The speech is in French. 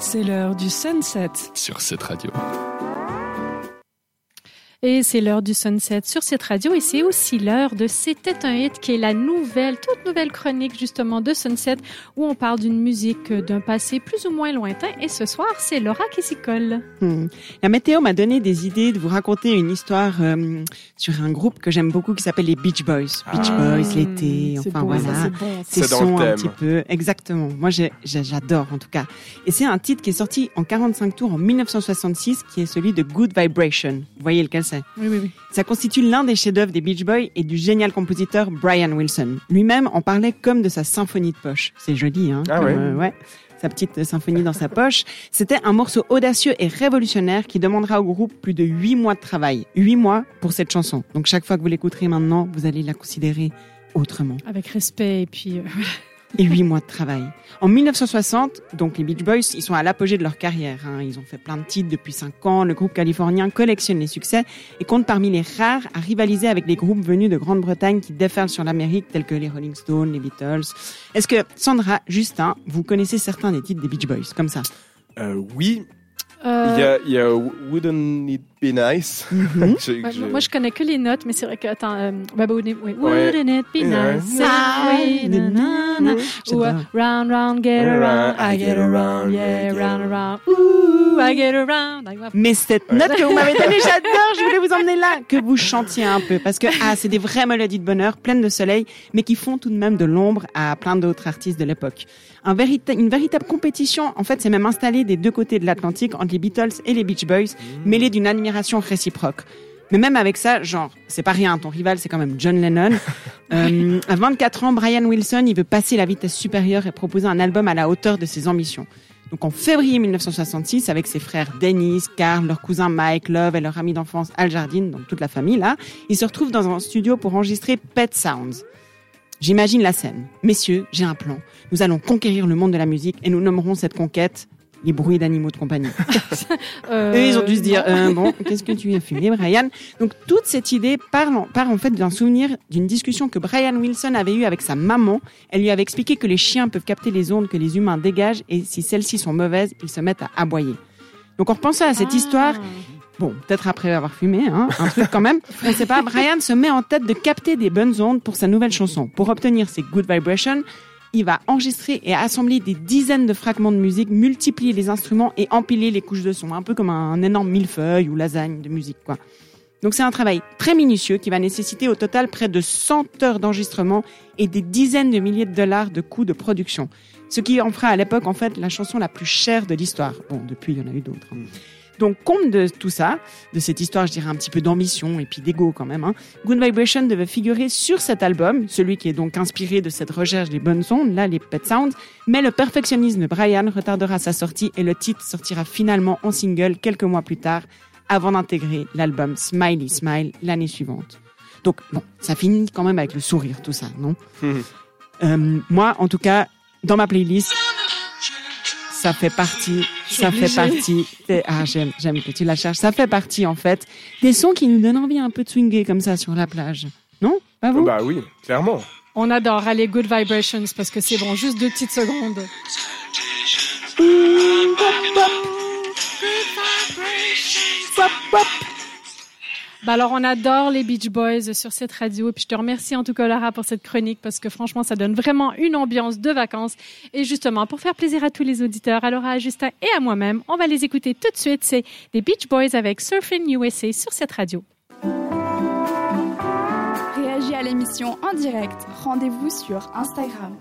C'est l'heure du sunset. Sur cette radio. Et c'est l'heure du sunset sur cette radio et c'est aussi l'heure de C'était un hit qui est la nouvelle, toute nouvelle chronique justement de Sunset où on parle d'une musique d'un passé plus ou moins lointain et ce soir c'est Laura qui s'y colle. Hmm. La météo m'a donné des idées de vous raconter une histoire euh, sur un groupe que j'aime beaucoup qui s'appelle les Beach Boys. Beach Ah. Boys, l'été, enfin voilà. c'est bon, ça. C'est sons un petit peu, exactement. Moi j'adore en tout cas. Et c'est un titre qui est sorti en 45 tours en 1966 qui est celui de Good Vibration. Vous voyez lequel Oui, oui, oui. Ça constitue l'un des chefs-d'œuvre des Beach Boys et du génial compositeur Brian Wilson. Lui-même en parlait comme de sa symphonie de poche. C'est joli, hein Ah comme, ouais. euh, ouais. Sa petite symphonie dans sa poche. C'était un morceau audacieux et révolutionnaire qui demandera au groupe plus de huit mois de travail. Huit mois pour cette chanson. Donc chaque fois que vous l'écouterez maintenant, vous allez la considérer autrement. Avec respect et puis euh, Et huit mois de travail. En 1960, donc les Beach Boys, ils sont à l'apogée de leur carrière. hein. Ils ont fait plein de titres depuis cinq ans. Le groupe californien collectionne les succès et compte parmi les rares à rivaliser avec les groupes venus de Grande-Bretagne qui déferlent sur l'Amérique, tels que les Rolling Stones, les Beatles. Est-ce que Sandra, Justin, vous connaissez certains des titres des Beach Boys comme ça? Euh, oui, euh, il y, a, il y a Wouldn't It Be Nice? Mhm. Je- je- Moi, je connais que les notes, mais c'est vrai que, attends, euh, bah, bah, oui, oui. Wouldn't it be nice? Na, na. Ou, euh, round, round, get around, I get around, yeah, round, around, ooh, I get around. Want- Mais cette note que vous m'avez donnée, j'adore, je voulais vous emmener là, que vous chantiez un peu, parce que ah, c'est des vraies mélodies de bonheur, pleines de soleil, mais qui font tout de même de l'ombre à plein d'autres artistes de l'époque. Un une véritable compétition, en fait, c'est même installée des deux côtés de l'Atlantique entre les Beatles et les Beach Boys, mêlée d'une admiration réciproque. Mais même avec ça, genre, c'est pas rien, ton rival, c'est quand même John Lennon. Euh, à 24 ans, Brian Wilson, il veut passer la vitesse supérieure et proposer un album à la hauteur de ses ambitions. Donc en février 1966, avec ses frères Dennis, Carl, leur cousin Mike, Love et leur ami d'enfance Al Jardine, donc toute la famille là, ils se retrouvent dans un studio pour enregistrer Pet Sounds. J'imagine la scène. Messieurs, j'ai un plan. Nous allons conquérir le monde de la musique et nous nommerons cette conquête les bruits d'animaux de compagnie. Euh, Eux, ils ont dû se dire, euh, bon, qu'est-ce que tu as fumé, Brian? Donc, toute cette idée part en, part en fait d'un souvenir d'une discussion que Brian Wilson avait eue avec sa maman. Elle lui avait expliqué que les chiens peuvent capter les ondes que les humains dégagent et si celles-ci sont mauvaises, ils se mettent à aboyer. Donc, en repensant à cette Ah. histoire, bon, peut-être après avoir fumé, hein, un truc quand même, on sait pas, Brian se met en tête de capter des bonnes ondes pour sa nouvelle chanson. Pour obtenir ces good vibrations, il va enregistrer et assembler des dizaines de fragments de musique, multiplier les instruments et empiler les couches de son, un peu comme un énorme millefeuille ou lasagne de musique, quoi. Donc c'est un travail très minutieux qui va nécessiter au total près de 100 heures d'enregistrement et des dizaines de milliers de dollars de coûts de production. Ce qui en fera à l'époque en fait la chanson la plus chère de l'histoire. Bon, depuis il y en a eu d'autres. hein. Donc compte de tout ça, de cette histoire, je dirais un petit peu d'ambition et puis d'ego quand même. Hein, Good Vibration devait figurer sur cet album, celui qui est donc inspiré de cette recherche des bonnes ondes, là les Pet Sounds, mais le perfectionnisme de Brian retardera sa sortie et le titre sortira finalement en single quelques mois plus tard, avant d'intégrer l'album Smiley Smile l'année suivante. Donc bon, ça finit quand même avec le sourire tout ça, non? Euh, Moi, en tout cas, dans ma playlist, ça fait partie, ça fait partie. des- Ah, j'aime, j'aime que tu la cherches. Ça fait partie en fait des sons qui nous donnent envie un peu de swinguer comme ça sur la plage, non? Pas vous? Bah oui, clairement. On adore aller Good Vibrations parce que c'est bon, juste deux petites secondes. Bah alors on adore les Beach Boys sur cette radio et puis je te remercie en tout cas Laura pour cette chronique parce que franchement ça donne vraiment une ambiance de vacances et justement pour faire plaisir à tous les auditeurs, à à Justin et à moi-même, on va les écouter tout de suite, c'est des Beach Boys avec Surfing USA sur cette radio. Réagis à l'émission en direct. Rendez-vous sur Instagram.